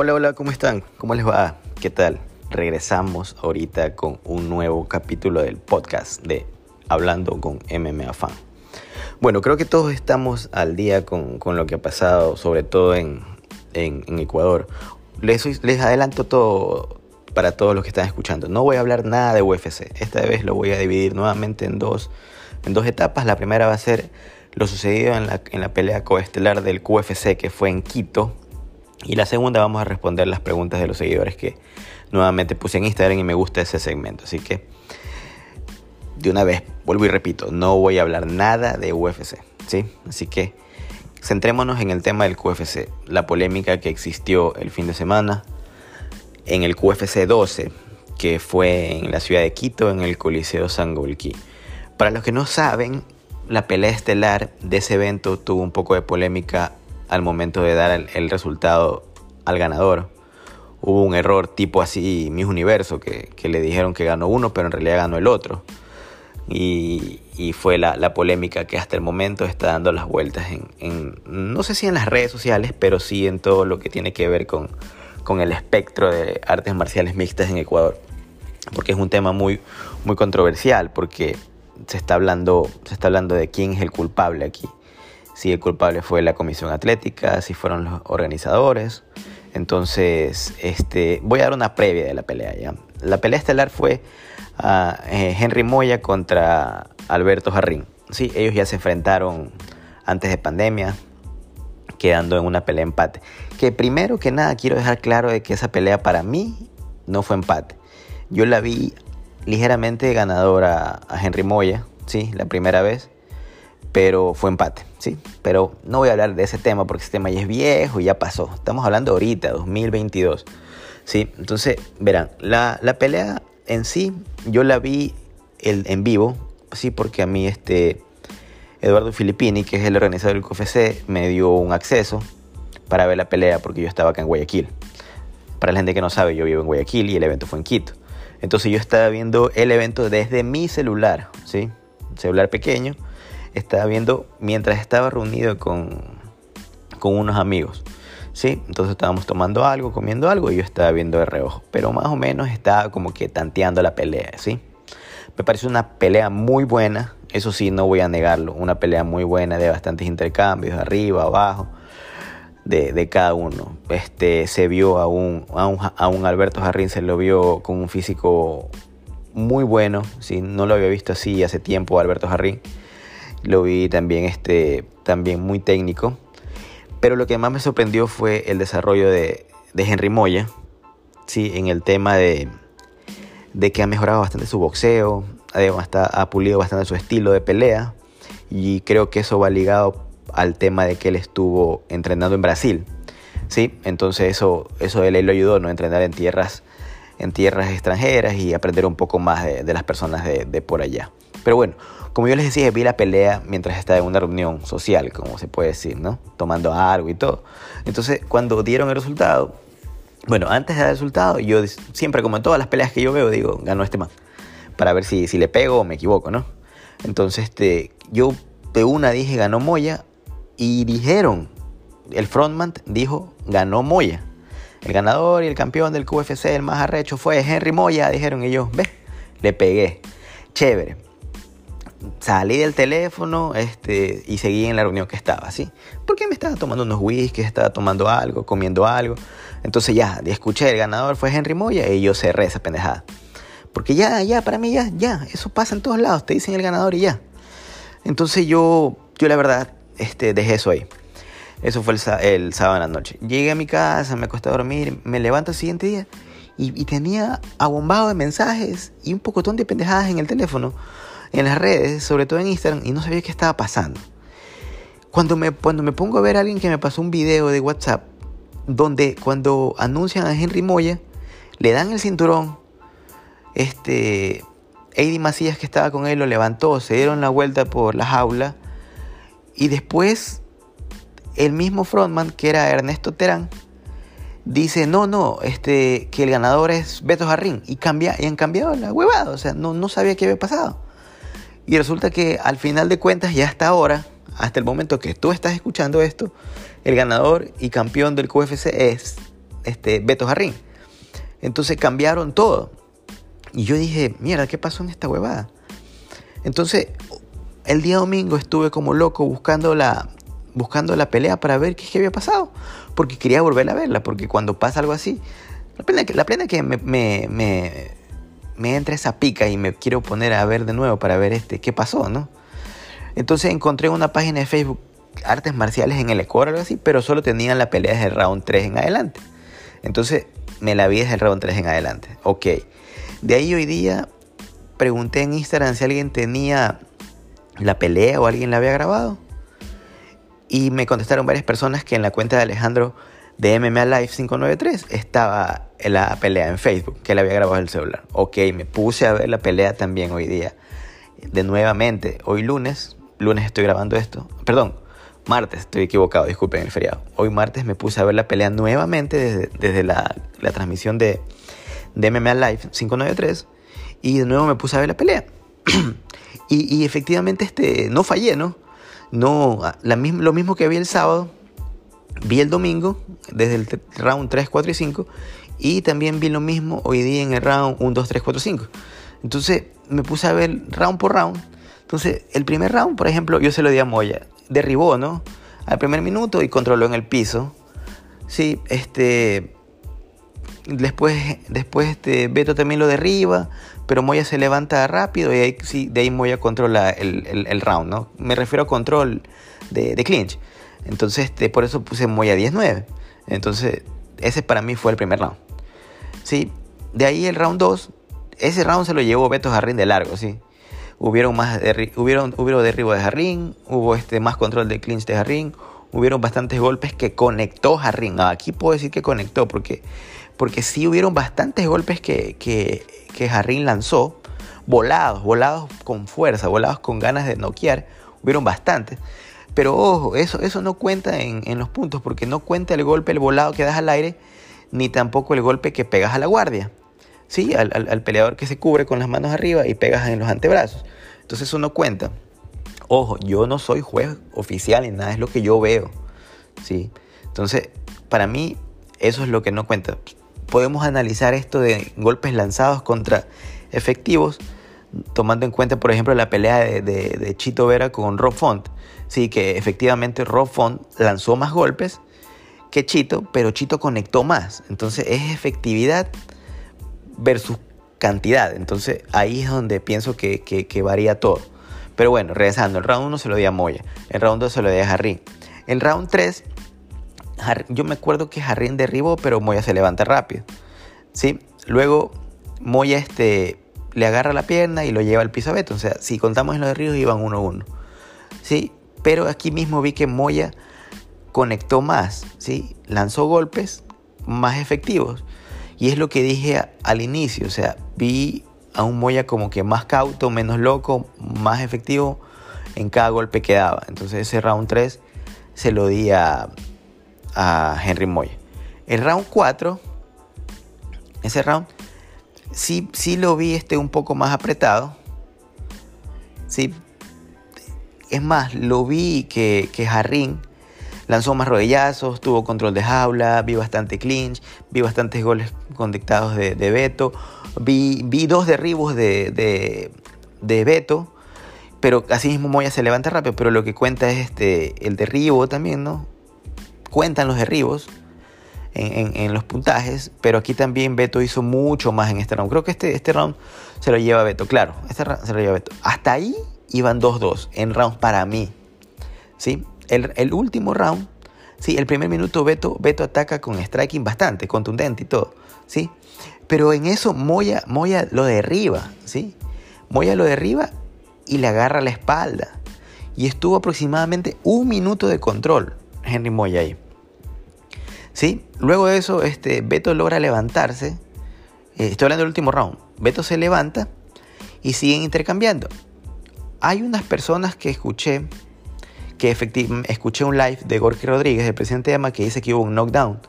Hola, hola, ¿cómo están? ¿Cómo les va? ¿Qué tal? Regresamos ahorita con un nuevo capítulo del podcast de Hablando con MMA Fan. Bueno, creo que todos estamos al día con, lo que ha pasado, sobre todo en, Ecuador. Les, les adelanto todo para todos los que están escuchando. No voy a hablar nada de UFC. Esta vez lo voy a dividir nuevamente en dos, en dos etapas. La primera va a ser lo sucedido en la, en la pelea coestelar del QFC que fue en Quito y la segunda vamos a responder las preguntas de los seguidores que nuevamente puse en Instagram y me gusta ese segmento. Así que de una vez, vuelvo y repito, no voy a hablar nada de UFC. ¿sí? Así que centrémonos en el tema del QFC, la polémica que existió el fin de semana en el QFC 12, que fue en la ciudad de Quito, en el Coliseo Sangolquí. Para los que no saben, la pelea estelar de ese evento tuvo un poco de polémica al momento de dar el, resultado al ganador. Hubo un error tipo así, mis Universo, que, le dijeron que ganó uno, pero en realidad ganó el otro. Y, fue la, polémica que hasta el momento está dando las vueltas en, no sé si en las redes sociales, pero sí en todo lo que tiene que ver con, con el espectro de artes marciales mixtas en Ecuador. Porque es un tema muy, muy controversial, porque se está, hablando, se está hablando de quién es el culpable aquí si el culpable fue la comisión atlética, si fueron los organizadores. Entonces, este, voy a dar una previa de la pelea ya. La pelea estelar fue eh, Henry Moya contra Alberto Jarrín. Sí, ellos ya se enfrentaron antes de pandemia, quedando en una pelea empate. Que primero que nada quiero dejar claro de que esa pelea para mí no fue empate. Yo la vi ligeramente ganadora a Henry Moya, sí, la primera vez pero fue empate, ¿sí? Pero no voy a hablar de ese tema porque ese tema ya es viejo y ya pasó. Estamos hablando ahorita, 2022, ¿sí? Entonces, verán, la, pelea en sí, yo la vi el, en vivo, sí, porque a mí este Eduardo Filippini, que es el organizador del QFC, me dio un acceso para ver la pelea porque yo estaba acá en Guayaquil. Para la gente que no sabe, yo vivo en Guayaquil y el evento fue en Quito. Entonces yo estaba viendo el evento desde mi celular, ¿sí? celular pequeño estaba viendo mientras estaba reunido con, con unos amigos. ¿sí? Entonces estábamos tomando algo, comiendo algo y yo estaba viendo de reojo. Pero más o menos estaba como que tanteando la pelea, ¿sí? Me parece una pelea muy buena, eso sí, no voy a negarlo. Una pelea muy buena de bastantes intercambios, arriba, abajo, de, de cada uno. Este, se vio a un, a un, a un Alberto Jarrín, se lo vio con un físico muy bueno, ¿sí? No lo había visto así hace tiempo Alberto Jarrín lo vi también, este, también muy técnico. Pero lo que más me sorprendió fue el desarrollo de, Henry Moya, ¿sí? en el tema de, de, que ha mejorado bastante su boxeo, además ha pulido bastante su estilo de pelea y creo que eso va ligado al tema de que él estuvo entrenando en Brasil. ¿sí? Entonces eso, eso él, lo ayudó, ¿no? entrenar en tierras, en tierras extranjeras y aprender un poco más de, las personas de, de por allá. Pero bueno, como yo les decía, vi la pelea mientras estaba en una reunión social, como se puede decir, ¿no? Tomando algo y todo. Entonces, cuando dieron el resultado, bueno, antes del resultado, yo siempre, como en todas las peleas que yo veo, digo, ganó este man. Para ver si, si le pego o me equivoco, ¿no? Entonces, este, yo de una dije, ganó Moya. Y dijeron, el frontman dijo, ganó Moya. El ganador y el campeón del QFC, el más arrecho, fue Henry Moya. Dijeron ellos, ve, le pegué. Chévere salí del teléfono este, y seguí en la reunión que estaba, ¿sí? Porque me estaba tomando unos whiskies, estaba tomando algo, comiendo algo. Entonces ya, escuché, el ganador fue Henry Moya y yo cerré esa pendejada. Porque ya, ya, para mí ya, ya, eso pasa en todos lados, te dicen el ganador y ya. Entonces yo, yo la verdad, este, dejé eso ahí. Eso fue el, sábado en la noche. Llegué a mi casa, me acosté a dormir, me levanto el siguiente día y, y tenía abombado de mensajes y un pocotón de pendejadas en el teléfono en las redes, sobre todo en Instagram, y no sabía qué estaba pasando. Cuando me, cuando me pongo a ver a alguien que me pasó un video de WhatsApp, donde cuando anuncian a Henry Moya, le dan el cinturón, este, Eddie Macías que estaba con él lo levantó, se dieron la vuelta por la jaula, y después el mismo frontman, que era Ernesto Terán, dice, no, no, este, que el ganador es Beto Jarrín. Y, cambia, y han cambiado la huevada, o sea, no, no sabía qué había pasado. Y resulta que al final de cuentas, ya hasta ahora, hasta el momento que tú estás escuchando esto, el ganador y campeón del QFC es este, Beto Jarrín. Entonces cambiaron todo. Y yo dije, mierda, ¿qué pasó en esta huevada? Entonces, el día domingo estuve como loco buscando la, buscando la pelea para ver qué, qué había pasado. Porque quería volver a verla, porque cuando pasa algo así, la pena, la plena que me, me, me, me, entra esa pica y me quiero poner a ver de nuevo para ver este, qué pasó, ¿no? Entonces encontré una página de Facebook, artes marciales en el Ecuador algo así, pero solo tenían la pelea desde el round 3 en adelante. Entonces me la vi desde el round 3 en adelante. Ok. De ahí hoy día pregunté en Instagram si alguien tenía la pelea o alguien la había grabado. Y me contestaron varias personas que en la cuenta de Alejandro de MMA Live 593 estaba la pelea en Facebook, que la había grabado el celular. Ok, me puse a ver la pelea también hoy día. De nuevamente, hoy lunes, lunes estoy grabando esto, perdón, martes, estoy equivocado, disculpen el feriado. Hoy martes me puse a ver la pelea nuevamente desde, la, transmisión de, de MMA Live 593 y de nuevo me puse a ver la pelea. y, efectivamente este, no fallé, ¿no? no la, lo mismo que vi el sábado, vi el domingo desde el round 3, 4 y 5 y también vi lo mismo hoy día en el round 1, 2, 3, 4, 5. Entonces me puse a ver round por round. Entonces el primer round, por ejemplo, yo se lo di a Moya. Derribó, ¿no? Al primer minuto y controló en el piso. Sí, este... Después, después este, Beto también lo derriba, pero Moya se levanta rápido y ahí, sí, de ahí Moya controla el, round, ¿no? Me refiero a control de, de clinch. Entonces, este, por eso puse Moya 10-9. Entonces, ese para mí fue el primer round. Sí, de ahí el round 2, ese round se lo llevó Beto Jarrín de largo, sí. Hubieron más hubieron, hubo derribo de Jarrín, hubo este, más control de clinch de Jarrín, hubieron bastantes golpes que conectó Jarrín. aquí puedo decir que conectó porque, porque sí hubieron bastantes golpes que, que, que Jarrín lanzó, volados, volados con fuerza, volados con ganas de noquear, hubieron bastantes. Pero ojo, eso, eso no cuenta en, en los puntos porque no cuenta el golpe, el volado que das al aire ni tampoco el golpe que pegas a la guardia. ¿Sí? Al, peleador que se cubre con las manos arriba y pegas en los antebrazos. Entonces eso no cuenta. Ojo, yo no soy juez oficial ni nada, es lo que yo veo. ¿sí? Entonces, para mí, eso es lo que no cuenta. Podemos analizar esto de golpes lanzados contra efectivos, tomando en cuenta, por ejemplo, la pelea de, Chito Vera con Rob Font. Sí, que efectivamente Rob Font lanzó más golpes, que Chito, pero Chito conectó más. Entonces es efectividad versus cantidad. Entonces ahí es donde pienso que, varía todo. Pero bueno, regresando, el round 1 se lo di a Moya, el round 2 se lo di a Harry. El round 3, yo me acuerdo que Harry derribó, pero Moya se levanta rápido. ¿sí? Luego Moya este, le agarra la pierna y lo lleva al piso a Beto. O sea, si contamos en los derribos iban 1-1. ¿sí? Pero aquí mismo vi que Moya conectó más, ¿sí? lanzó golpes más efectivos. Y es lo que dije al inicio, o sea, vi a un Moya como que más cauto, menos loco, más efectivo en cada golpe que daba. Entonces ese round 3 se lo di a, Henry Moya. El round 4, ese round, sí, sí lo vi este un poco más apretado. Sí. Es más, lo vi que, que Jarrín lanzó más rodillazos, tuvo control de jaula, vi bastante clinch, vi bastantes goles conectados de, de Beto, vi, vi, dos derribos de, de, de, Beto, pero así mismo Moya se levanta rápido, pero lo que cuenta es este, el derribo también, ¿no? Cuentan los derribos. En, los puntajes, pero aquí también Beto hizo mucho más en este round. Creo que este, este round se lo lleva Beto, claro, este se lo lleva Beto. Hasta ahí iban 2-2 en rounds para mí. ¿sí? El, último round, sí, el primer minuto Beto, Beto ataca con striking bastante, contundente y todo, ¿sí? Pero en eso Moya, Moya lo derriba, ¿sí? Moya lo derriba y le agarra la espalda. Y estuvo aproximadamente un minuto de control Henry Moya ahí. ¿Sí? Luego de eso, este, Beto logra levantarse. Eh, estoy hablando del último round. Beto se levanta y siguen intercambiando. Hay unas personas que escuché que efectivamente escuché un live de Gorky Rodríguez, el presidente de AMA, que dice que hubo un knockdown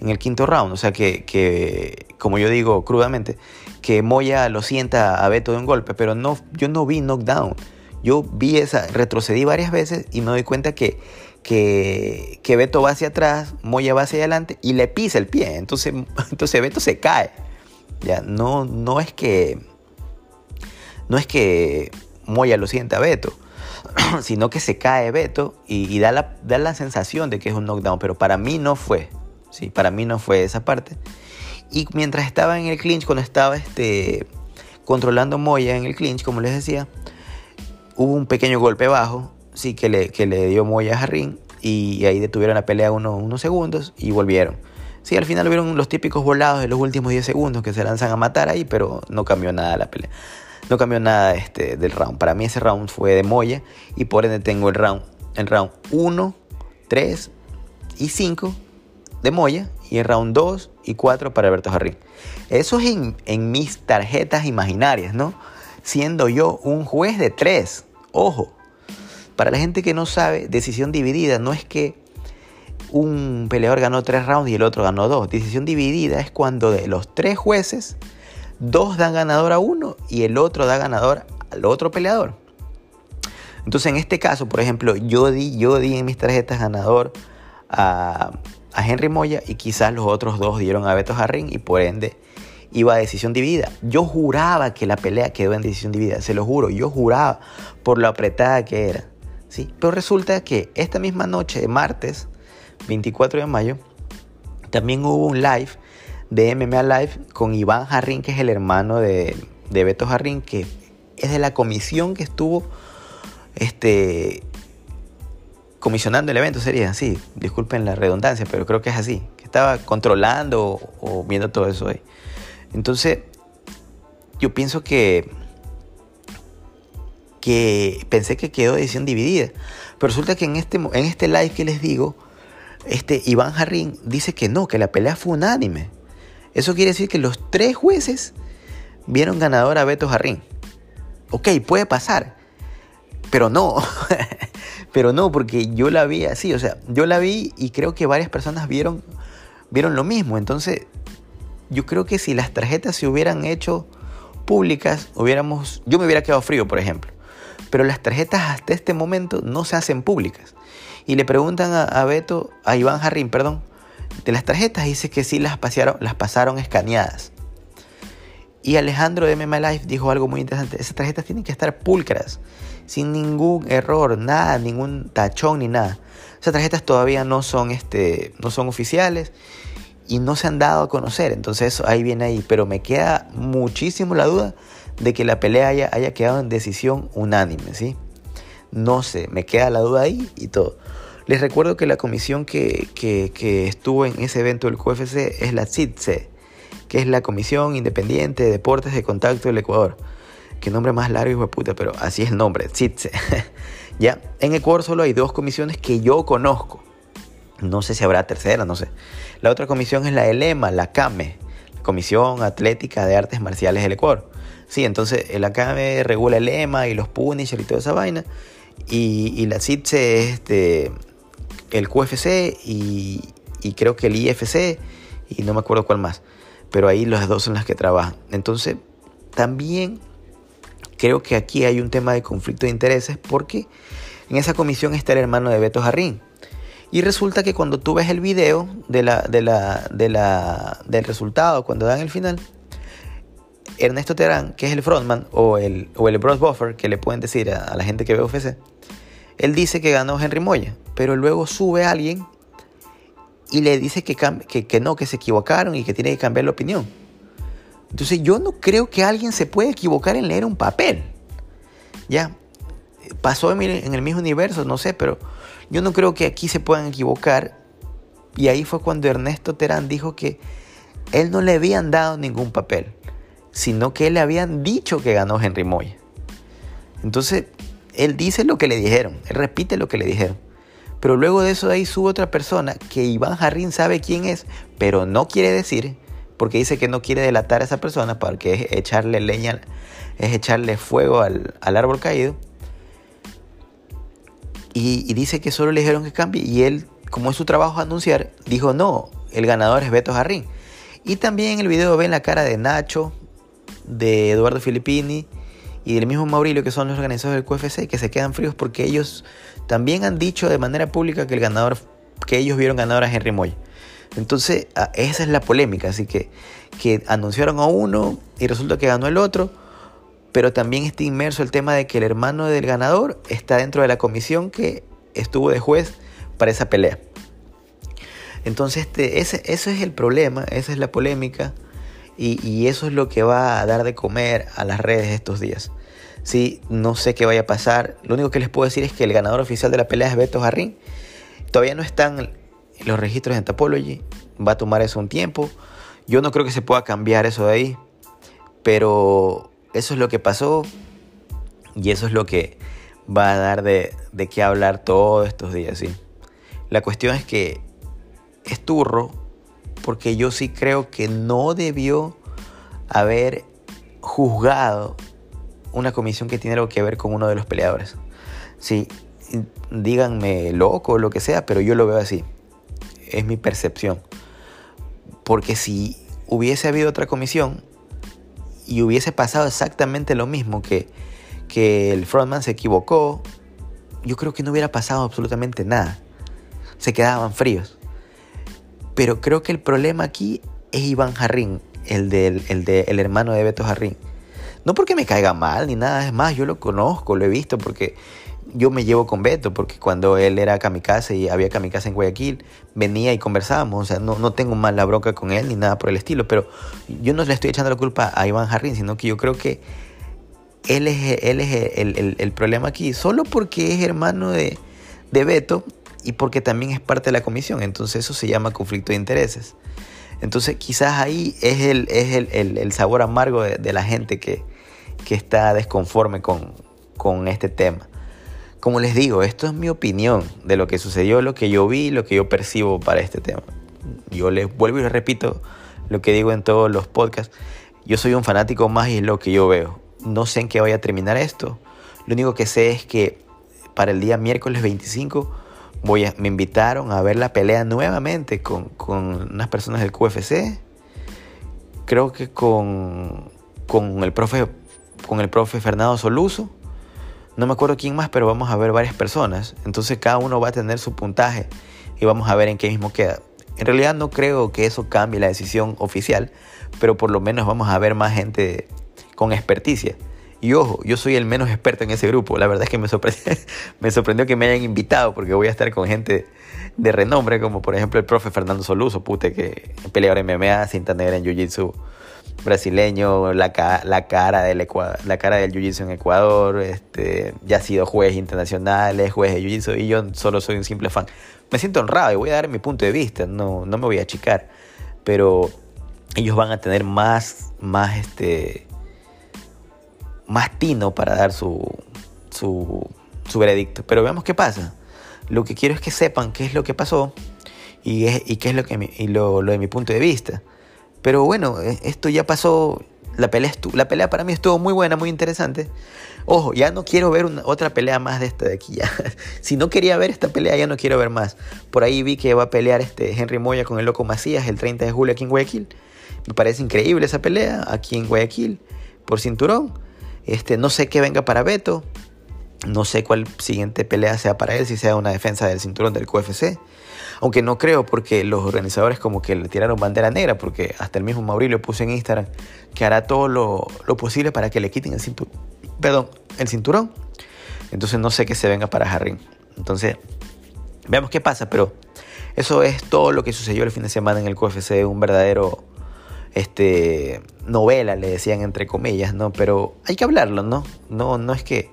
en el quinto round. O sea que, que, como yo digo crudamente, que Moya lo sienta a Beto de un golpe, pero no, yo no vi knockdown. yo vi esa, retrocedí varias veces y me doy cuenta que, que, que Beto va hacia atrás, Moya va hacia adelante y le pisa el pie. Entonces, entonces Beto se cae. Ya, no, no es que. No es que Moya lo sienta a Beto, sino que se cae Beto y, da, la, da, la, sensación de que es un knockdown. Pero para mí no fue. ¿sí? Para mí no fue esa parte. Y mientras estaba en el clinch, cuando estaba este, controlando Moya en el clinch, como les decía, hubo un pequeño golpe bajo, sí, que le, que le dio Moya a Jarrín y ahí detuvieron la pelea unos segundos y volvieron. Sí, al final hubieron los típicos volados de los últimos 10 segundos que se lanzan a matar ahí, pero no cambió nada la pelea. No cambió nada este, del round. Para mí ese round fue de Moya y por ende tengo el round, el round 1, 3 y 5 de Moya y el round 2 y 4 para Alberto Jarrín. Eso es en, en mis tarjetas imaginarias, ¿no? Siendo yo un juez de 3. Ojo, para la gente que no sabe, decisión dividida no es que un peleador ganó tres rounds y el otro ganó dos. Decisión dividida es cuando de los tres jueces, dos dan ganador a uno y el otro da ganador al otro peleador. Entonces en este caso, por ejemplo, yo di, yo di en mis tarjetas ganador a, a Henry Moya y quizás los otros dos dieron a Beto Jarrín y por ende iba a decisión dividida. Yo juraba que la pelea quedó en decisión dividida, se lo juro, yo juraba por lo apretada que era. ¿Sí? Pero resulta que esta misma noche de martes, 24 de mayo, también hubo un live de MMA Live con Iván Jarrín, que es el hermano de, de Beto Jarrín, que es de la comisión que estuvo este, comisionando el evento, sería así. Disculpen la redundancia, pero creo que es así. Que estaba controlando o, o viendo todo eso ahí. Entonces, yo pienso que, que pensé que quedó decisión dividida. Pero resulta que en este, en este live que les digo, este Iván Jarrín dice que no, que la pelea fue unánime. Eso quiere decir que los tres jueces vieron ganador a Beto Jarrín. Ok, puede pasar. Pero no. pero no, porque yo la vi así. O sea, yo la vi y creo que varias personas vieron, vieron lo mismo. Entonces, yo creo que si las tarjetas se hubieran hecho públicas, hubiéramos, yo me hubiera quedado frío, por ejemplo. Pero las tarjetas hasta este momento no se hacen públicas. Y le preguntan a, Beto, a Iván Jarrín, perdón, de las tarjetas, dice que sí las pasaron, las pasaron escaneadas. Y Alejandro de MMA Life dijo algo muy interesante. Esas tarjetas tienen que estar pulcras, sin ningún error, nada, ningún tachón ni nada. Esas tarjetas todavía no son, este, no son oficiales y no se han dado a conocer. Entonces ahí viene ahí. Pero me queda muchísimo la duda de que la pelea haya, haya quedado en decisión unánime, ¿sí? No sé, me queda la duda ahí y todo. Les recuerdo que la comisión que, que, estuvo en ese evento del QFC es la CITSE, que es la Comisión Independiente de Deportes de Contacto del Ecuador. Qué nombre más largo, hijo de puta, pero así es el nombre, CITSE. ya, en Ecuador solo hay dos comisiones que yo conozco. No sé si habrá tercera, no sé. La otra comisión es la ELEMA, la CAME, Comisión Atlética de Artes Marciales del Ecuador. Sí, entonces la CAME regula el EMA y los Punisher y toda esa vaina. Y, la CITSE es este, el QFC y, creo que el IFC y no me acuerdo cuál más. Pero ahí las dos son las que trabajan. Entonces, también creo que aquí hay un tema de conflicto de intereses porque en esa comisión está el hermano de Beto Jarrín. Y resulta que cuando tú ves el video de la, de la, de la, del resultado, cuando dan el final, Ernesto Terán, que es el frontman, o el, o el Bros Buffer, que le pueden decir a, la gente que ve UFC, él dice que ganó Henry Moya, pero luego sube a alguien y le dice que, que, que no, que se equivocaron y que tiene que cambiar la opinión. Entonces yo no creo que alguien se pueda equivocar en leer un papel. Ya, pasó en el mismo universo, no sé, pero yo no creo que aquí se puedan equivocar. Y ahí fue cuando Ernesto Terán dijo que él no le habían dado ningún papel, sino que le habían dicho que ganó Henry Moya. Entonces, él dice lo que le dijeron, él repite lo que le dijeron. Pero luego de eso ahí sube otra persona que Iván Jarrín sabe quién es, pero no quiere decir, porque dice que no quiere delatar a esa persona, porque es echarle leña, es echarle fuego al, al árbol caído y, dice que solo le dijeron que cambie y él, como es su trabajo anunciar, dijo no, el ganador es Beto Jarrín. Y también en el video ven la cara de Nacho, de Eduardo Filippini y del mismo Maurilio, que son los organizadores del QFC, que se quedan fríos porque ellos también han dicho de manera pública que el ganador, que ellos vieron ganador a Henry Moy. Entonces, esa es la polémica, así que, que anunciaron a uno y resulta que ganó el otro, pero también está inmerso el tema de que el hermano del ganador está dentro de la comisión que estuvo de juez para esa pelea. Entonces, este, ese, eso es el problema, esa es la polémica. Y, eso es lo que va a dar de comer a las redes estos días. Sí, no sé qué vaya a pasar. Lo único que les puedo decir es que el ganador oficial de la pelea es Beto Jarrín. Todavía no están los registros en Tapology. Va a tomar eso un tiempo. Yo no creo que se pueda cambiar eso de ahí. Pero eso es lo que pasó. Y eso es lo que va a dar de, qué hablar todos estos días. ¿sí? La cuestión es que es turro porque yo sí creo que no debió haber juzgado una comisión que tiene algo que ver con uno de los peleadores. Sí, díganme loco o lo que sea, pero yo lo veo así. Es mi percepción. Porque si hubiese habido otra comisión y hubiese pasado exactamente lo mismo, que, que el frontman se equivocó, yo creo que no hubiera pasado absolutamente nada. Se quedaban fríos. Pero creo que el problema aquí es Iván Jarrín, el, del, el, de, el hermano de Beto Jarrín. No porque me caiga mal ni nada, es más, yo lo conozco, lo he visto porque yo me llevo con Beto, porque cuando él era kamikaze y había kamikaze en Guayaquil, venía y conversábamos, o sea, no, no tengo mal la bronca con él ni nada por el estilo, pero yo no le estoy echando la culpa a Iván Jarrín, sino que yo creo que él es, él es el, el, el problema aquí, solo porque es hermano de, de Beto, y porque también es parte de la comisión. Entonces eso se llama conflicto de intereses. Entonces quizás ahí es el, es el, el, sabor amargo de, la gente que, que está desconforme con, con, este tema. Como les digo, esto es mi opinión de lo que sucedió, lo que yo vi, lo que yo percibo para este tema. Yo les vuelvo y les repito lo que digo en todos los podcasts. Yo soy un fanático más y es lo que yo veo. No sé en qué vaya a terminar esto. Lo único que sé es que para el día miércoles 25 voy me invitaron a ver la pelea nuevamente con, con unas personas del QFC. Creo que con, con, el profe, con el profe Fernando Soluso. No me acuerdo quién más, pero vamos a ver varias personas. Entonces cada uno va a tener su puntaje y vamos a ver en qué mismo queda. En realidad no creo que eso cambie la decisión oficial, pero por lo menos vamos a ver más gente con experticia. Y ojo, yo soy el menos experto en ese grupo. La verdad es que me sorprendió, que me hayan invitado porque voy a estar con gente de renombre, como por ejemplo el profe Fernando Soluso, pute, que peleador MMA, cinta negra en Jiu-Jitsu brasileño, la, la, cara del la cara del Jiu-Jitsu en Ecuador, este, ya ha sido juez internacional, es juez de Jiu-Jitsu y yo solo soy un simple fan. Me siento honrado y voy a dar mi punto de vista, no, no me voy a achicar, pero ellos van a tener más, más este, más tino para dar su, su, veredicto. Pero veamos qué pasa. Lo que quiero es que sepan qué es lo que pasó y, y qué es lo, que y lo, de mi punto de vista. Pero bueno, e, esto ya pasó. La pelea, la pelea para mí estuvo muy buena, muy interesante. Ojo, ya no quiero ver otra pelea más de esta de aquí. Ya. si no quería ver esta pelea, ya no quiero ver más. Por ahí vi que va a pelear este Henry Moya con el Loco Macías el 30 de julio aquí en Guayaquil. Me parece increíble esa pelea aquí en Guayaquil por cinturón. Este, no sé qué venga para Beto. No sé cuál siguiente pelea sea para él, si sea una defensa del cinturón del QFC. Aunque no creo porque los organizadores como que le tiraron bandera negra, porque hasta el mismo Maurilio puso en Instagram que hará todo lo, posible para que le quiten el cinturón. Perdón, el cinturón. Entonces no sé qué se venga para Harry. Entonces, veamos qué pasa, pero eso es todo lo que sucedió el fin de semana en el QFC, un verdadero este, novela, le decían entre comillas, ¿no? Pero hay que hablarlo, ¿no? No, no es que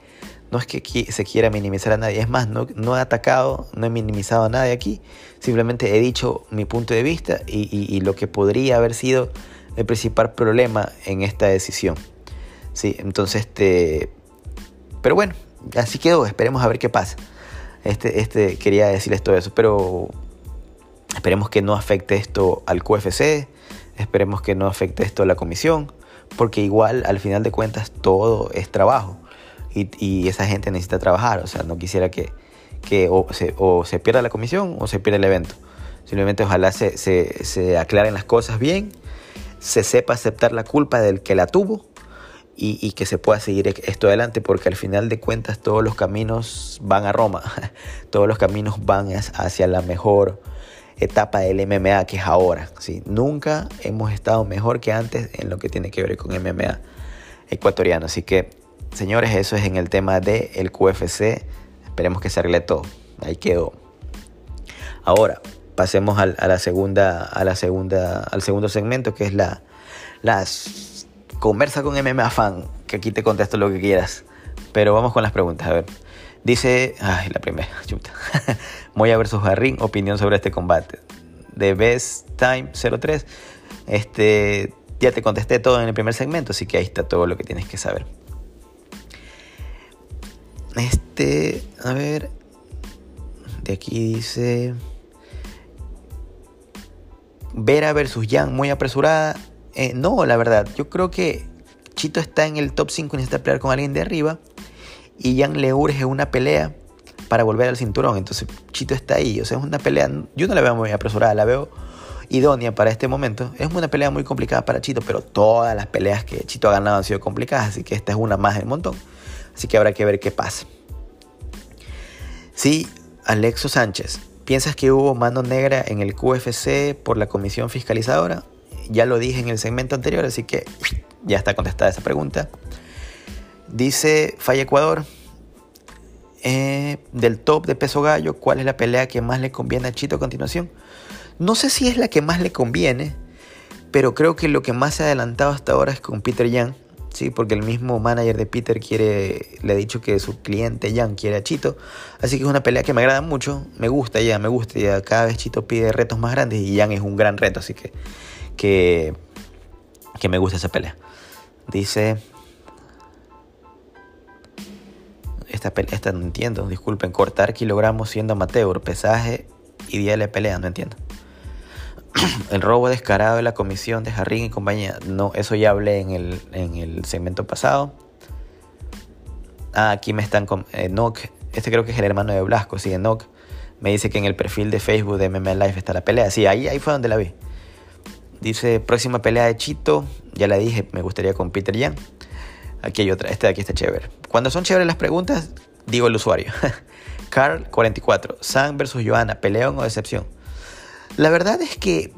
no es que se quiera minimizar a nadie, es más, no, no he atacado, no he minimizado a nadie aquí, simplemente he dicho mi punto de vista y, lo que podría haber sido el principal problema en esta decisión. Sí, entonces, este, pero bueno, así quedó, esperemos a ver qué pasa. Este, este, quería decirles todo eso, pero esperemos que no afecte esto al QFC, Esperemos que no afecte esto a la comisión, porque igual al final de cuentas todo es trabajo y, esa gente necesita trabajar. O sea, no quisiera que, que o, se, pierda la comisión o se pierda el evento. Simplemente ojalá se, se, aclaren las cosas bien, se sepa aceptar la culpa del que la tuvo y, que se pueda seguir esto adelante, porque al final de cuentas todos los caminos van a Roma, todos los caminos van hacia la mejor etapa del MMA que es ahora. ¿sí? Nunca hemos estado mejor que antes en lo que tiene que ver con MMA ecuatoriano. Así que, señores, eso es en el tema del el QFC. Esperemos que se arregle todo. Ahí quedó. Ahora, pasemos a, la segunda, a la segunda, al segundo segmento, que es la, las conversa con MMA fan, que aquí te contesto lo que quieras. Pero vamos con las preguntas, a ver. Dice, ay, la primera, chuta. Moya versus Garrin, opinión sobre este combate. De Best Time 03. Este, ya te contesté todo en el primer segmento, así que ahí está todo lo que tienes que saber. Este, a ver. De aquí dice. Vera versus Yang, muy apresurada. Eh, no, la verdad, yo creo que Chito está en el top 5 y necesita pelear con alguien de arriba. Y Jan le urge una pelea para volver al cinturón. Entonces Chito está ahí. O sea, es una pelea. Yo no la veo muy apresurada, la veo idónea para este momento. Es una pelea muy complicada para Chito, pero todas las peleas que Chito ha ganado han sido complicadas. Así que esta es una más del montón. Así que habrá que ver qué pasa. Sí, Alexo Sánchez. ¿Piensas que hubo mano negra en el QFC por la comisión fiscalizadora? ya lo dije en el segmento anterior, así que ya está contestada esa pregunta. Dice Falla Ecuador, eh, del top de peso gallo, ¿cuál es la pelea que más le conviene a Chito a continuación? No sé si es la que más le conviene, pero creo que lo que más se ha adelantado hasta ahora es con Peter Young, ¿sí? porque el mismo manager de Peter quiere, le ha dicho que su cliente Young quiere a Chito, así que es una pelea que me agrada mucho, me gusta ya, me gusta, ya cada vez Chito pide retos más grandes y Young es un gran reto, así que que, que me gusta esa pelea. Dice... Esta, esta no entiendo, disculpen, cortar kilogramos siendo amateur, pesaje y día de pelea, no entiendo. el robo descarado de la comisión de Jarrín y compañía, no, eso ya hablé en el, en el segmento pasado. Ah, aquí me están con eh, este creo que es el hermano de Blasco, sí, Enoch. Me dice que en el perfil de Facebook de MMA Life está la pelea. Sí, ahí, ahí fue donde la vi. Dice, próxima pelea de Chito. Ya la dije, me gustaría con Peter Yan. Aquí otra, este de aquí está chévere. Cuando son chéveres las preguntas, digo el usuario. Carl 44, Sam versus Johanna, peleón o decepción. La verdad es que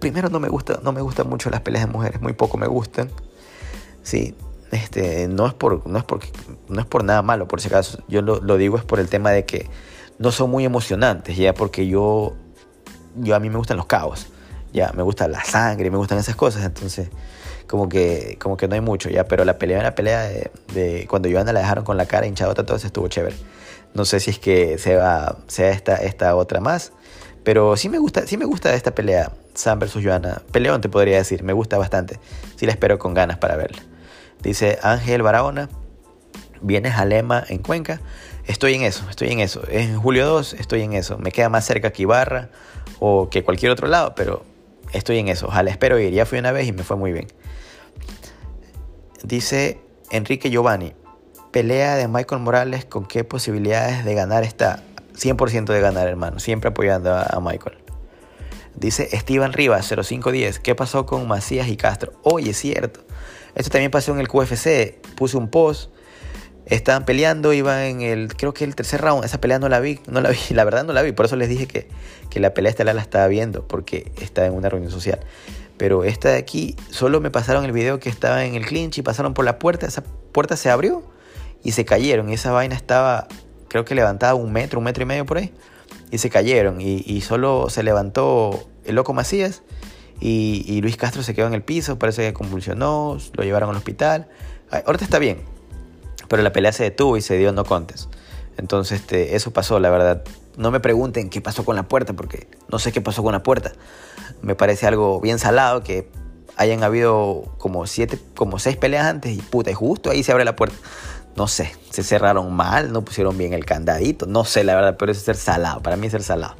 primero no me gusta, no me gustan mucho las peleas de mujeres, muy poco me gustan. Sí, este, no es por, no es no es por nada malo, por si acaso. Yo lo, digo es por el tema de que no son muy emocionantes, ya porque yo, yo a mí me gustan los cabos ya me gusta la sangre, me gustan esas cosas, entonces como que, como que no hay mucho, ya, pero la pelea, la pelea de, cuando Joana la dejaron con la cara hinchada, todo eso estuvo chévere. No sé si es que sea, sea esta, esta otra más, pero sí me gusta, sí me gusta esta pelea, Sam versus Joana. Peleón te podría decir, me gusta bastante. Sí la espero con ganas para verla. Dice Ángel Barahona, vienes a Lema en Cuenca. Estoy en eso, estoy en eso. En julio 2 estoy en eso. Me queda más cerca que Ibarra o que cualquier otro lado, pero estoy en eso. Ojalá espero ir. Ya fui una vez y me fue muy bien. Dice Enrique Giovanni, pelea de Michael Morales, ¿con qué posibilidades de ganar está? 100% de ganar, hermano. Siempre apoyando a, Michael. Dice Steven Rivas, 0510, ¿qué pasó con Macías y Castro? Oye, es cierto. Esto también pasó en el QFC. Puse un post Estaban peleando, iban en el, creo que el tercer round. Esa pelea no la vi, no la vi, la verdad no la vi. Por eso les dije que, que la pelea estelar la estaba viendo, porque estaba en una reunión social. Pero esta de aquí, solo me pasaron el video que estaba en el clinch y pasaron por la puerta. Esa puerta se abrió y se cayeron. Y esa vaina estaba, creo que levantada un metro, un metro y medio por ahí. Y se cayeron. Y, y solo se levantó el loco Macías. Y, y, Luis Castro se quedó en el piso. Parece que convulsionó. Lo llevaron al hospital. Ahorita está bien pero la pelea se detuvo y se dio no contes. Entonces este, eso pasó, la verdad. No me pregunten qué pasó con la puerta, porque no sé qué pasó con la puerta. Me parece algo bien salado que hayan habido como siete, como seis peleas antes y puta, justo ahí se abre la puerta. No sé, se cerraron mal, no pusieron bien el candadito, no sé la verdad, pero es ser salado, para mí es ser salado.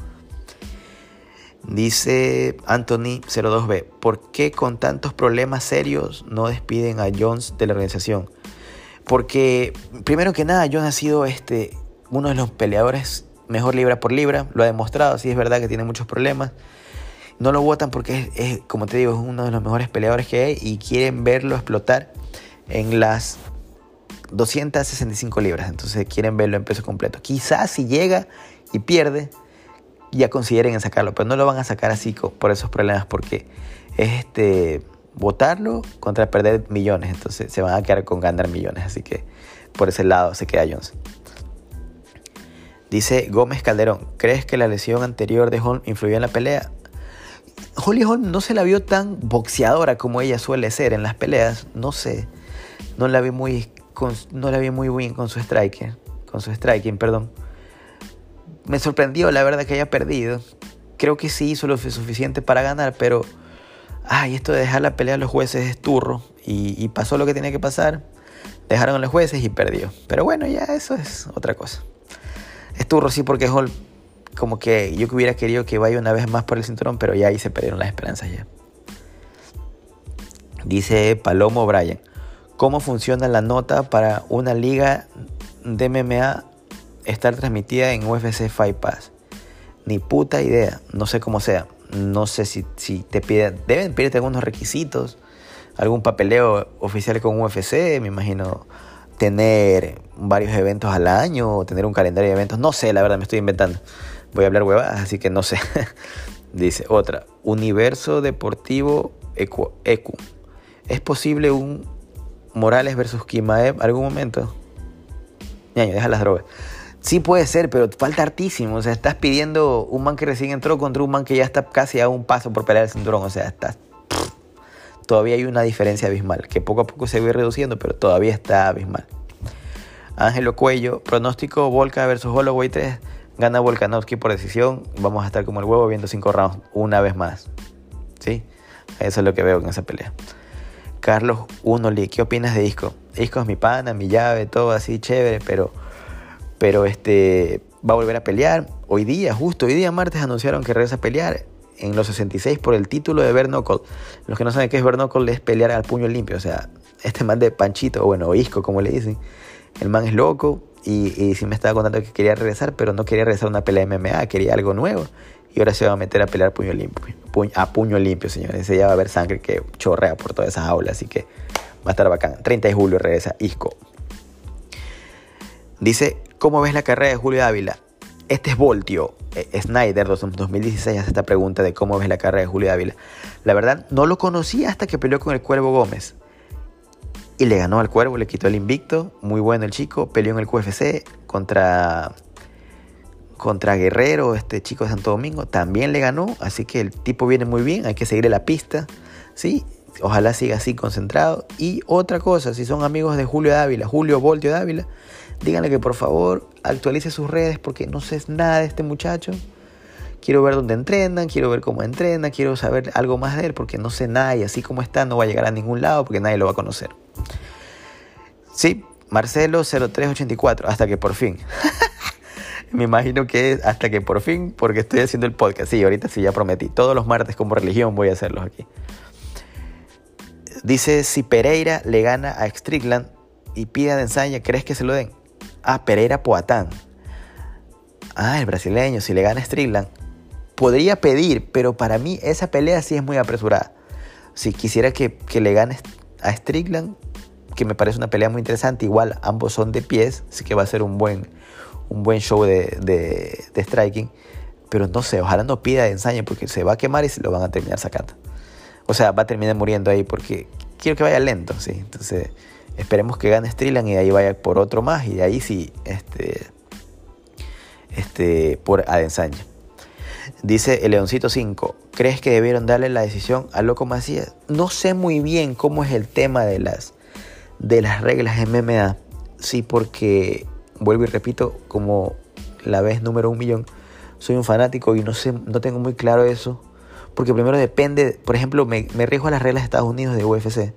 Dice Anthony 02B, ¿por qué con tantos problemas serios no despiden a Jones de la organización? Porque, primero que nada, yo he sido este, uno de los peleadores mejor libra por libra. Lo ha demostrado, sí es verdad que tiene muchos problemas. no lo votan porque es, como te digo, es uno de los mejores peleadores que hay y quieren verlo explotar en las 265 libras. Entonces quieren verlo en peso completo. Quizás si llega y pierde, ya consideren sacarlo, pero no lo van a sacar así por esos problemas porque es este votarlo contra perder millones. Entonces se van a quedar con ganar millones. Así que por ese lado se queda Jones. Dice Gómez Calderón, ¿crees que la lesión anterior de Holm influyó en la pelea? Holly Holm no se la vio tan boxeadora como ella suele ser en las peleas. No sé. No la vi muy, no la vi muy bien con su striker. Con su striking, perdón. Me sorprendió la verdad que haya perdido. Creo que sí hizo lo suficiente para ganar, pero... Ay, esto de dejar la pelea a los jueces es turro. Y, pasó lo que tenía que pasar. Dejaron a los jueces y perdió. Pero bueno, ya eso es otra cosa. Es turro sí porque Holm como que yo que hubiera querido que vaya una vez más por el cinturón, pero ya ahí se perdieron las esperanzas ya. Dice Palomo Bryan, ¿cómo funciona la nota para una liga de MMA estar transmitida en UFC Fight Pass? Ni puta idea, no sé cómo sea. No sé si, si te piden, deben pedirte algunos requisitos, algún papeleo oficial con UFC, me imagino tener varios eventos al año o tener un calendario de eventos, no sé, la verdad me estoy inventando voy a hablar huevadas, así que no sé. Dice otra, Universo Deportivo Ecu. ¿Es posible un Morales versus Kimaev algún momento? Ñaño, deja las drogas. Sí puede ser, pero falta hartísimo. O sea, estás pidiendo un man que recién entró contra un man que ya está casi a un paso por pelear el cinturón. O sea, estás... Todavía hay una diferencia abismal, que poco a poco se va reduciendo, pero todavía está abismal. Ángelo Cuello, pronóstico Volca versus Holloway 3. Gana Volkanovski por decisión. Vamos a estar como el huevo viendo cinco rounds una vez más. ¿Sí? Eso es lo que veo en esa pelea. Carlos Unoli, ¿qué opinas de Isco? Isco es mi pana, mi llave, todo así chévere, pero, pero este, va a volver a pelear. Hoy día, justo hoy día martes, anunciaron que regresa a pelear en los 66 por el título de Bernocle. Los que no saben qué es Bernocle es pelear al puño limpio. O sea, este man de Panchito, o bueno, Isco, como le dicen. El man es loco, y, sí me estaba contando que quería regresar, pero no quería regresar a una pelea de MMA, quería algo nuevo. Y ahora se va a meter a pelear puño limpio. a puño limpio, señores. Se ya va a haber sangre que chorrea por todas esas aulas. Así que va a estar bacán. 30 de julio regresa Isco. Dice, ¿cómo ves la carrera de Julio Ávila? Este es Voltio. Eh, Snyder 2016 hace esta pregunta de cómo ves la carrera de Julio Ávila. La verdad, no lo conocí hasta que peleó con el Cuervo Gómez y le ganó al Cuervo, le quitó el invicto. Muy bueno el chico. Peleó en el QFC contra, contra Guerrero, este chico de Santo Domingo. También le ganó. Así que el tipo viene muy bien. Hay que seguirle la pista. ¿sí? Ojalá siga así concentrado. Y otra cosa, si son amigos de Julio Dávila, Julio Voltio Dávila, díganle que por favor actualice sus redes porque no sé nada de este muchacho. Quiero ver dónde entrenan, quiero ver cómo entrena, quiero saber algo más de él porque no sé nada y así como está no va a llegar a ningún lado porque nadie lo va a conocer. Sí, Marcelo 0384, hasta que por fin. Me imagino que es hasta que por fin, porque estoy haciendo el podcast. Sí, ahorita sí ya prometí. Todos los martes como religión voy a hacerlos aquí. Dice, si Pereira le gana a Strickland y pide a ensaña, ¿crees que se lo den? Ah, Pereira Poatán. Ah, el brasileño, si le gana a Strickland. Podría pedir, pero para mí esa pelea sí es muy apresurada. Si quisiera que, que le gane a Strickland, que me parece una pelea muy interesante. Igual ambos son de pies, así que va a ser un buen, un buen show de, de, striking. Pero no sé, ojalá no pida de ensaña porque se va a quemar y se lo van a terminar sacando. O sea, va a terminar muriendo ahí porque quiero que vaya lento, sí. Entonces, esperemos que gane Strickland y de ahí vaya por otro más y de ahí sí, este, este, por Adensaña. Dice el Leoncito 5, ¿crees que debieron darle la decisión a Loco Macías? No sé muy bien cómo es el tema de las, de las reglas MMA. Sí, porque, vuelvo y repito, como la vez número un millón, soy un fanático y no, sé, no tengo muy claro eso. Porque primero depende, por ejemplo, me, me a las reglas de Estados Unidos de UFC.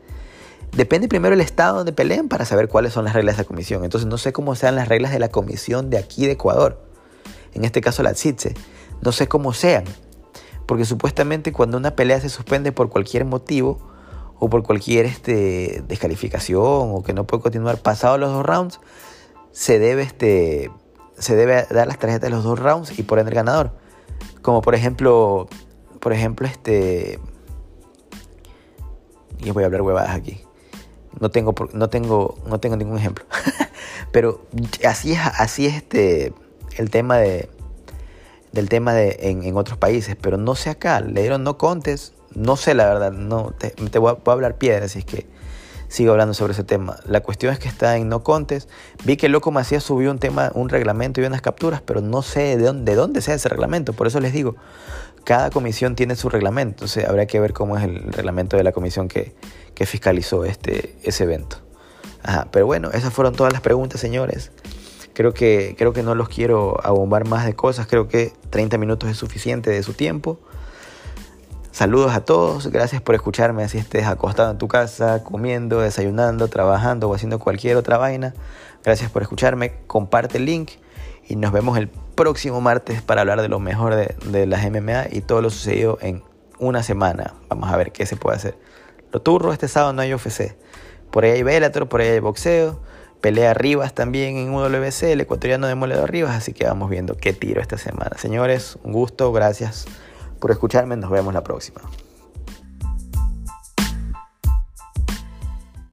Depende primero el estado donde peleen para saber cuáles son las reglas de la comisión. Entonces no sé cómo sean las reglas de la comisión de aquí de Ecuador. En este caso la CITSE. No sé cómo sean. Porque supuestamente cuando una pelea se suspende por cualquier motivo, o por cualquier este, descalificación o que no puede continuar pasado los dos rounds, se debe, este, se debe dar las tarjetas de los dos rounds y por el ganador. Como por ejemplo, por ejemplo, este... Y voy a hablar huevadas aquí. No tengo, no tengo, no tengo ningún ejemplo. Pero así es, así es este, el tema de, del tema de, en, otros países. Pero no sé acá. Le dieron no contes. No sé la verdad. No, te, voy, a, hablar piedra, así es que sigo hablando sobre ese tema. La cuestión es que está en no contes. Vi que Loco Macías subió un tema, un reglamento y unas capturas, pero no sé de dónde, de dónde sea ese reglamento. Por eso les digo, cada comisión tiene su reglamento. Entonces habrá que ver cómo es el reglamento de la comisión que, que fiscalizó este, ese evento. pero bueno, esas fueron todas las preguntas, señores. Creo que, creo que no los quiero abombar más de cosas. Creo que 30 minutos es suficiente de su tiempo. Saludos a todos, gracias por escucharme así estés acostado en tu casa, comiendo, desayunando, trabajando o haciendo cualquier otra vaina. Gracias por escucharme, comparte el link y nos vemos el próximo martes para hablar de lo mejor de, las MMA y todo lo sucedido en una semana. Vamos a ver qué se puede hacer. Lo turro, este sábado no hay UFC. Por ahí hay Bellator, por ahí hay boxeo. Pelea Rivas también en UWC, el ecuatoriano de Moledo Rivas. Así que vamos viendo qué tiro esta semana. Señores, un gusto, gracias por escucharme. Nos vemos la próxima.